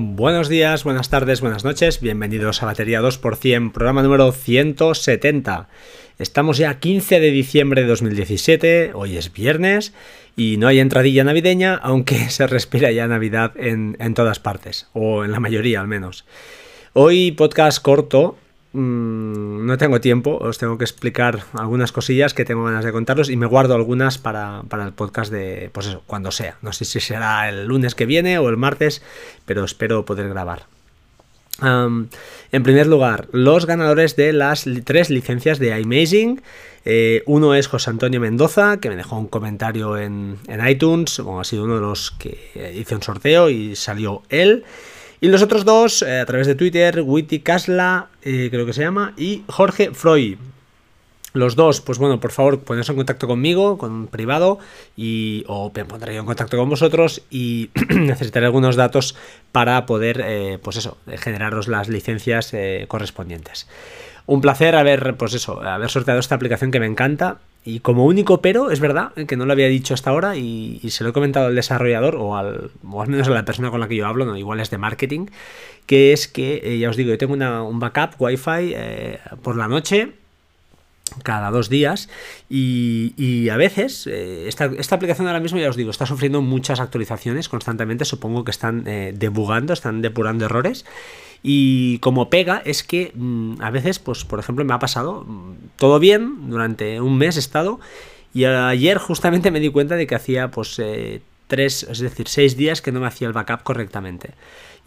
Buenos días, buenas tardes, buenas noches, bienvenidos a Batería 2%, programa número 170. Estamos ya 15 de diciembre de 2017, hoy es viernes y no hay entradilla navideña, aunque se respira ya Navidad en, en todas partes, o en la mayoría al menos. Hoy podcast corto, Mm, no tengo tiempo, os tengo que explicar algunas cosillas que tengo ganas de contaros y me guardo algunas para, el podcast de, pues cuando sea. No sé si será el lunes que viene o el martes, pero espero poder grabar. en primer lugar, los ganadores de las tres licencias de iMazing. Eh, uno es José Antonio Mendoza, que me dejó un comentario en, en iTunes, ha sido uno de los que hice un sorteo y salió él. Y los otros dos, eh, a través de Twitter, Witty Kasla, eh, creo que se llama, y Jorge Freud. Los dos, pues bueno, por favor, poneros en contacto conmigo, con privado, y, o me pondré en contacto con vosotros y necesitaré algunos datos para poder, eh, pues eso, generaros las licencias correspondientes. Un placer haber, pues eso, haber sorteado esta aplicación que me encanta y como único pero, es verdad que no lo había dicho hasta ahora y, se lo he comentado al desarrollador o al, o al menos a la persona con la que yo hablo, no, igual es de marketing, que es que, eh, ya os digo, yo tengo un backup wifi eh, por la noche cada dos días y, a veces eh, esta, aplicación ahora mismo ya os digo está sufriendo muchas actualizaciones constantemente supongo que están debugando están depurando errores y como pega es que mm, a veces, pues por ejemplo, me ha pasado mm, todo bien, durante un mes he estado, y ayer justamente me di cuenta de que hacía pues eh, tres, es decir, seis días que no me hacía el backup correctamente.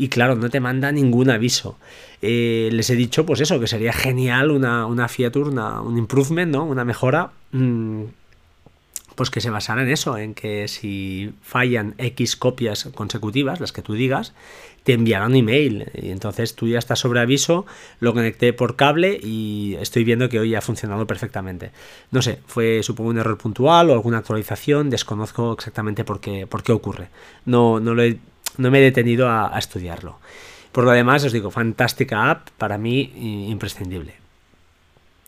Y claro, no te manda ningún aviso. Eh, les he dicho, pues eso, que sería genial una, una una, un improvement, ¿no? Una mejora. Mm, pues que se basara en eso, en que si fallan X copias consecutivas, las que tú digas, te enviarán un email. Y entonces tú ya estás sobre aviso, lo conecté por cable y estoy viendo que hoy ha funcionado perfectamente. No sé, fue supongo un error puntual o alguna actualización, desconozco exactamente por qué, por qué ocurre. No, no, lo no me he detenido a, estudiarlo. Por lo demás, os digo, fantástica app, para mí imprescindible.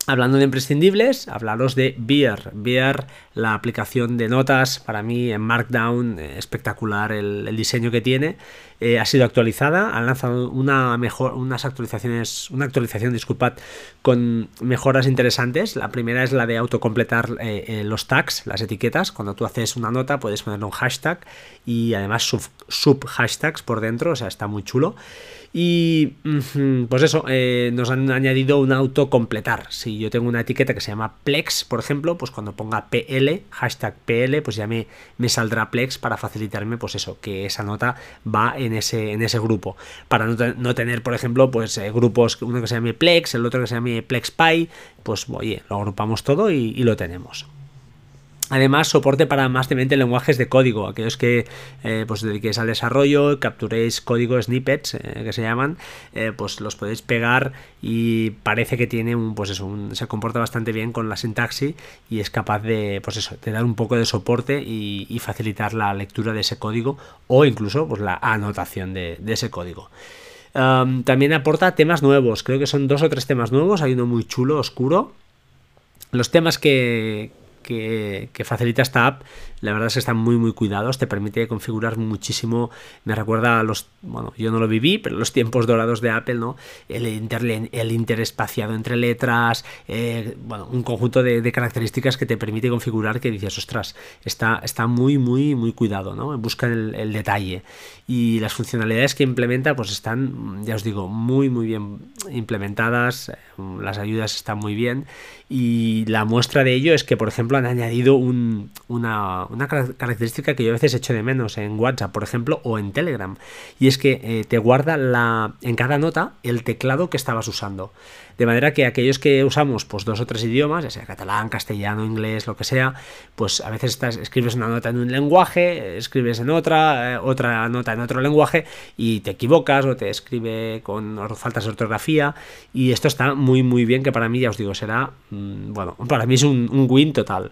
Hablando de imprescindibles, hablaros de Beer. Beer, la aplicación de notas, para mí en Markdown, eh, espectacular el, diseño que tiene. Eh, ha sido actualizada, han lanzado una mejor, unas actualizaciones, una actualización, disculpad, con mejoras interesantes. La primera es la de autocompletar eh, los tags, las etiquetas. Cuando tú haces una nota puedes poner un hashtag y además sub hashtags por dentro, o sea, está muy chulo. Y pues eso, eh, nos han añadido un autocompletar. Si yo tengo una etiqueta que se llama Plex, por ejemplo, pues cuando ponga PL, hashtag PL, pues ya me, me saldrá Plex para facilitarme, pues eso, que esa nota va en ese, en ese grupo. Para no, tener, por ejemplo, pues eh, grupos, uno que se llame Plex, el otro que se llame PlexPy, pues oye, lo agrupamos todo y lo tenemos. Además, soporte para más de 20 lenguajes de código. Aquellos que eh, pues dediquéis al desarrollo, capturéis código snippets, eh, que se llaman, eh, pues los podéis pegar y parece que tiene un, pues eso, se comporta bastante bien con la sintaxis y es capaz de, pues eso, de dar un poco de soporte y, facilitar la lectura de ese código o incluso pues, la anotación de, ese código. también aporta temas nuevos, creo que son dos o tres temas nuevos, hay uno muy chulo, oscuro. Los temas que, que, facilita esta app, la verdad es que están muy muy cuidados, te permite configurar muchísimo, me recuerda a los, bueno, yo no lo viví, pero los tiempos dorados de Apple, ¿no? El, el interespaciado entre letras, eh, bueno, un conjunto de, características que te permite configurar que dices, ostras, está, está muy muy muy cuidado, ¿no? Busca el, el detalle y las funcionalidades que implementa pues están, ya os digo, muy muy bien implementadas, las ayudas están muy bien y la muestra de ello es que, por ejemplo, han añadido una, característica que yo a veces echo de menos en WhatsApp, por ejemplo, o en Telegram. Y es que eh, te guarda la, en cada nota el teclado que estabas usando. De manera que aquellos que usamos pues, dos o tres idiomas, ya sea catalán, castellano, inglés, lo que sea, pues a veces estás, escribes una nota en un lenguaje, escribes en otra, eh, otra nota en otro lenguaje y te equivocas o te escribe con faltas de ortografía. Y esto está muy, muy bien, que para mí, ya os digo, será, mm, bueno, para mí es un, win total.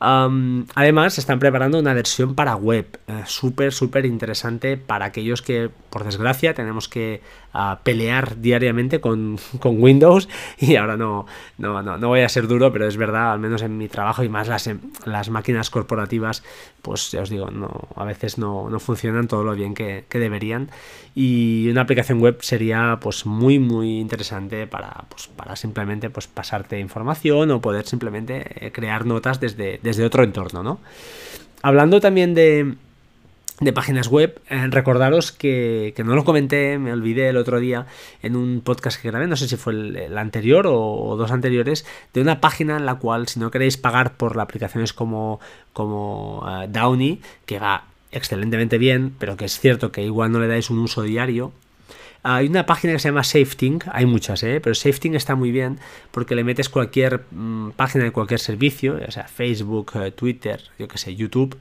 Además, están preparando una versión para web, eh, súper, súper interesante para aquellos que, por desgracia, tenemos que ah, pelear diariamente con, Windows. Y ahora no, no, no, no, voy a ser duro, pero es verdad, al menos en mi trabajo y más las, em, las máquinas corporativas, pues ya os digo, no, a veces no, no funcionan todo lo bien que, que, deberían. Y una aplicación web sería pues muy, muy interesante para, pues, para simplemente pues, pasarte información o poder simplemente eh, crear notas desde desde otro entorno, ¿no? Hablando también de, páginas web, eh, recordaros que, no lo comenté, me olvidé el otro día en un podcast que grabé, no sé si fue el, anterior o, dos anteriores, de una página en la cual si no queréis pagar por aplicaciones como, como uh, Downy, que va excelentemente bien, pero que es cierto que igual no le dais un uso diario, hay una página que se llama SafeTing, hay muchas, ¿eh? pero SafeTing está muy bien porque le metes cualquier mm, página de cualquier servicio, ya sea Facebook, eh, Twitter, yo que sé, YouTube,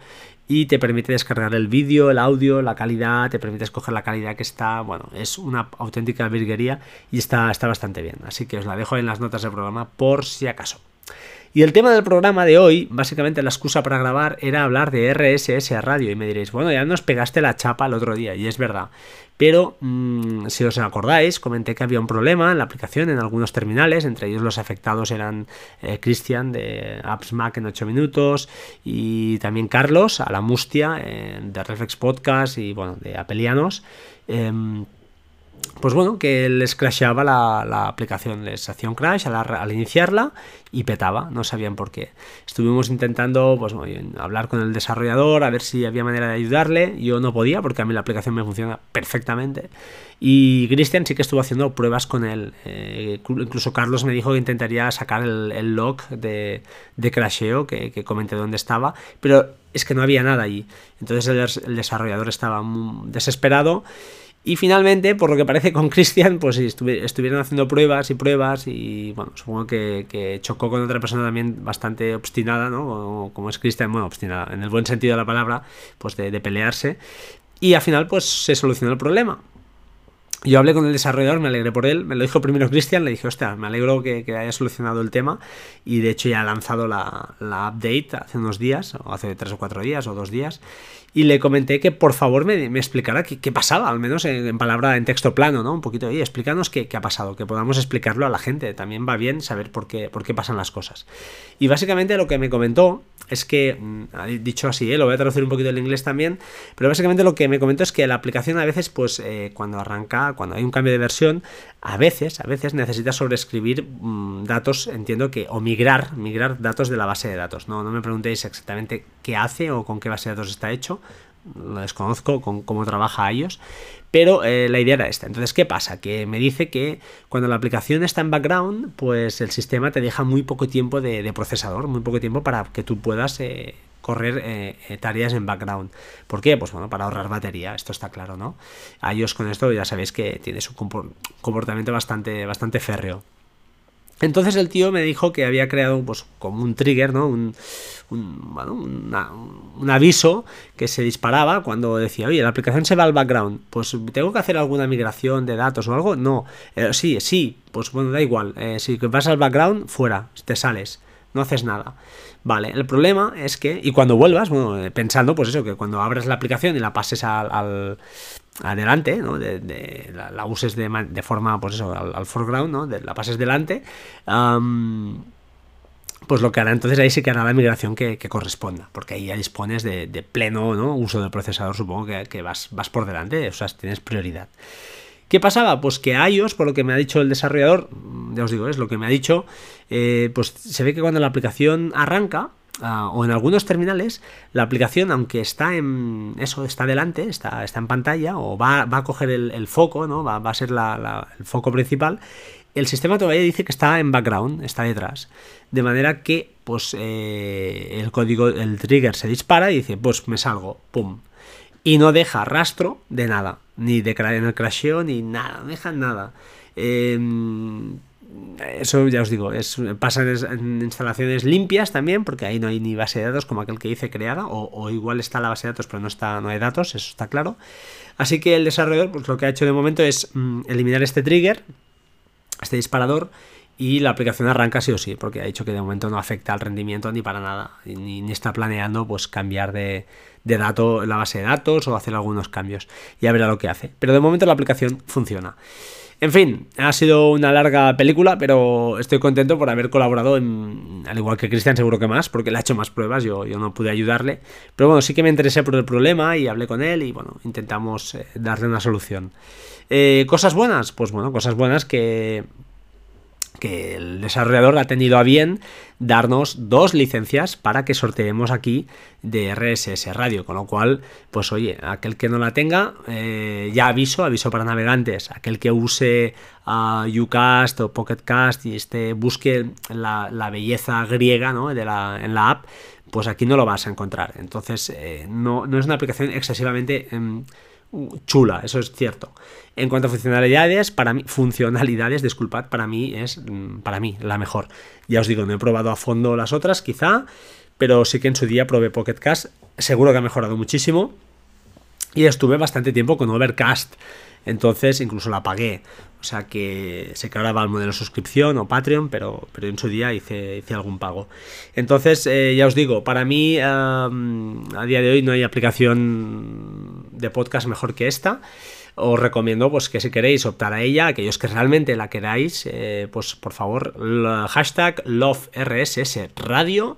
y te permite descargar el vídeo, el audio, la calidad, te permite escoger la calidad que está, bueno, es una auténtica virguería y está, está bastante bien. Así que os la dejo en las notas del programa por si acaso. Y el tema del programa de hoy, básicamente la excusa para grabar era hablar de RSS a radio. Y me diréis, bueno, ya nos pegaste la chapa el otro día, y es verdad. Pero mm, si os acordáis, comenté que había un problema en la aplicación en algunos terminales, entre ellos los afectados eran eh, Cristian de Apps Mac en 8 minutos y también Carlos, a la mustia eh, de Reflex Podcast y bueno, de Apelianos. Em, pues bueno, que les crashaba la, aplicación, les hacía un crash al, iniciarla y petaba, no sabían por qué. Estuvimos intentando pues, hablar con el desarrollador, a ver si había manera de ayudarle, yo no podía porque a mí la aplicación me funciona perfectamente. Y Christian sí que estuvo haciendo pruebas con él, eh, incluso Carlos me dijo que intentaría sacar el, log de, crasheo que, que comenté dónde estaba, pero es que no había nada allí. Entonces el, el desarrollador estaba desesperado y finalmente, por lo que parece con Christian, pues estuvieron haciendo pruebas y pruebas y bueno, supongo que, chocó con otra persona también bastante obstinada, ¿no? Como, es Christian, bueno, obstinada, en el buen sentido de la palabra, pues de, de pelearse. Y al final, pues se solucionó el problema. Yo hablé con el desarrollador, me alegré por él, me lo dijo primero Cristian, le dije, hostia, me alegro que, haya solucionado el tema y de hecho ya ha lanzado la, la, update hace unos días, o hace tres o cuatro días o dos días, y le comenté que por favor me, explicara qué, pasaba, al menos en, palabra, en texto plano, ¿no? Un poquito, y explícanos qué, qué, ha pasado, que podamos explicarlo a la gente, también va bien saber por qué, por qué pasan las cosas. Y básicamente lo que me comentó es que, mm, dicho así, ¿eh? lo voy a traducir un poquito en inglés también, pero básicamente lo que me comentó es que la aplicación a veces, pues eh, cuando arranca, cuando hay un cambio de versión, a veces, a veces necesita sobreescribir mm, datos, entiendo que, o migrar, migrar datos de la base de datos. No, no me preguntéis exactamente qué hace o con qué base de datos está hecho, lo desconozco con cómo trabaja iOS, pero eh, la idea era esta. Entonces, ¿qué pasa? Que me dice que cuando la aplicación está en background, pues el sistema te deja muy poco tiempo de, procesador, muy poco tiempo para que tú puedas eh, correr eh, tareas en background. ¿Por qué? Pues bueno, para ahorrar batería, esto está claro, ¿no? iOS con esto ya sabéis que tiene su comportamiento bastante, bastante férreo. Entonces el tío me dijo que había creado pues, como un trigger, ¿no? Un, un, aviso que se disparaba cuando decía, oye, la aplicación se va al background, pues tengo que hacer alguna migración de datos o algo. No, eh, sí, sí, pues bueno, da igual. Eh, si vas al background, fuera, te sales, no haces nada. Vale, el problema es que, y cuando vuelvas, bueno, eh, pensando, pues eso, que cuando abres la aplicación y la pases al adelante, ¿no? De, la, uses de, forma, pues eso, al, foreground, ¿no? De, la pases delante, pues lo que hará entonces ahí sí que hará la migración que, corresponda, porque ahí ya dispones de, pleno ¿no? uso del procesador, supongo que, vas, por delante, o sea, tienes prioridad. ¿Qué pasaba? Pues que iOS, por lo que me ha dicho el desarrollador, ya os digo, es lo que me ha dicho, eh, pues se ve que cuando la aplicación arranca, Ah, o en algunos terminales, la aplicación, aunque está en eso, está delante, está, está en pantalla, o va, a coger el, foco, ¿no? Va, a ser el foco principal, el sistema todavía dice que está en background, está detrás. De manera que, pues, eh, el código, el trigger se dispara y dice, pues me salgo, pum. Y no deja rastro de nada, ni de en el crasheo, ni nada, no deja nada. Eh, eso ya os digo, es, pasa en, instalaciones limpias también, porque ahí no hay ni base de datos como aquel que dice creada, o, igual está la base de datos, pero no está, no hay datos, eso está claro. Así que el desarrollador, pues lo que ha hecho de momento es mm, eliminar este trigger, este disparador, y la aplicación arranca sí o sí, porque ha dicho que de momento no afecta al rendimiento ni para nada, ni, ni está planeando pues cambiar de, de dato, la base de datos o hacer algunos cambios. Ya verá lo que hace. Pero de momento la aplicación funciona. En fin, ha sido una larga película, pero estoy contento por haber colaborado, en, al igual que Cristian seguro que más, porque le ha hecho más pruebas, yo, no pude ayudarle. Pero bueno, sí que me interesé por el problema y hablé con él y bueno, intentamos eh, darle una solución. Eh, cosas buenas, pues bueno, cosas buenas que que el desarrollador ha tenido a bien darnos dos licencias para que sorteemos aquí de RSS Radio, con lo cual, pues oye, aquel que no la tenga, eh, ya aviso, aviso para navegantes, aquel que use uh, Ucast o Pocketcast y este busque la, belleza griega ¿no? de la, en la app, pues aquí no lo vas a encontrar. Entonces, eh, no, no, es una aplicación excesivamente... Em, chula, eso es cierto. En cuanto a funcionalidades, para mí, funcionalidades, disculpad, para mí es, mm, para mí, la mejor. Ya os digo, no he probado a fondo las otras, quizá, pero sí que en su día probé Pocket Cast, seguro que ha mejorado muchísimo. Y estuve bastante tiempo con Overcast, entonces incluso la pagué. O sea que sé que ahora va al modelo suscripción o Patreon, pero, pero en su día hice, hice algún pago. Entonces, eh, ya os digo, para mí a día de hoy no hay aplicación de podcast mejor que esta os recomiendo pues que si queréis optar a ella, aquellos que realmente la queráis, eh, pues por favor, hashtag LoveRSSRadio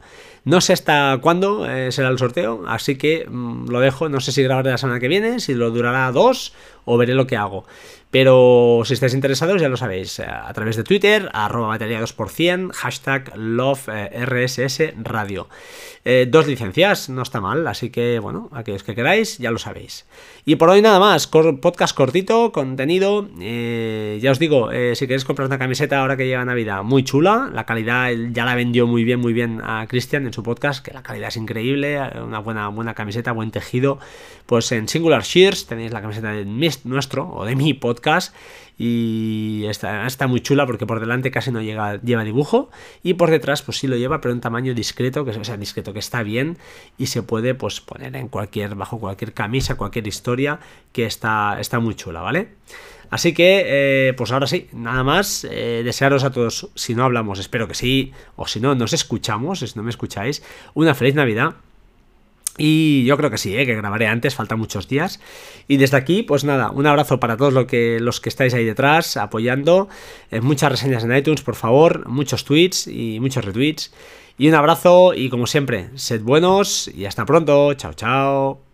no sé hasta cuándo eh, será el sorteo, así que mm, lo dejo. No sé si grabaré la semana que viene, si lo durará dos o veré lo que hago. Pero si estáis interesados, ya lo sabéis, eh, a través de Twitter, arroba batería 2%, hashtag LoveRSSRadio. Eh, dos licencias, no está mal, así que bueno, aquellos que queráis, ya lo sabéis. Y por hoy nada más, podcast cortito, contenido. ya os digo, si queréis comprar una camiseta ahora que llega Navidad, muy chula, la calidad ya la vendió muy bien, muy bien a Cristian podcast, que la calidad es increíble, una buena, buena camiseta, buen tejido. Pues en Singular Shears tenéis la camiseta de nuestro o de mi podcast y está, está, muy chula porque por delante casi no llega, lleva dibujo y por detrás pues sí lo lleva pero en tamaño discreto que sea discreto que está bien y se puede pues poner en cualquier bajo cualquier camisa cualquier historia que está, está muy chula vale Así que, eh, pues ahora sí, nada más. Eh, desearos a todos, si no hablamos, espero que sí, o si no, nos escuchamos, si no me escucháis, una feliz Navidad. Y yo creo que sí, eh, que grabaré antes, faltan muchos días. Y desde aquí, pues nada, un abrazo para todos que, los que estáis ahí detrás, apoyando. muchas reseñas en iTunes, por favor, muchos tweets y muchos retweets. Y un abrazo y como siempre, sed buenos y hasta pronto. Chao, chao.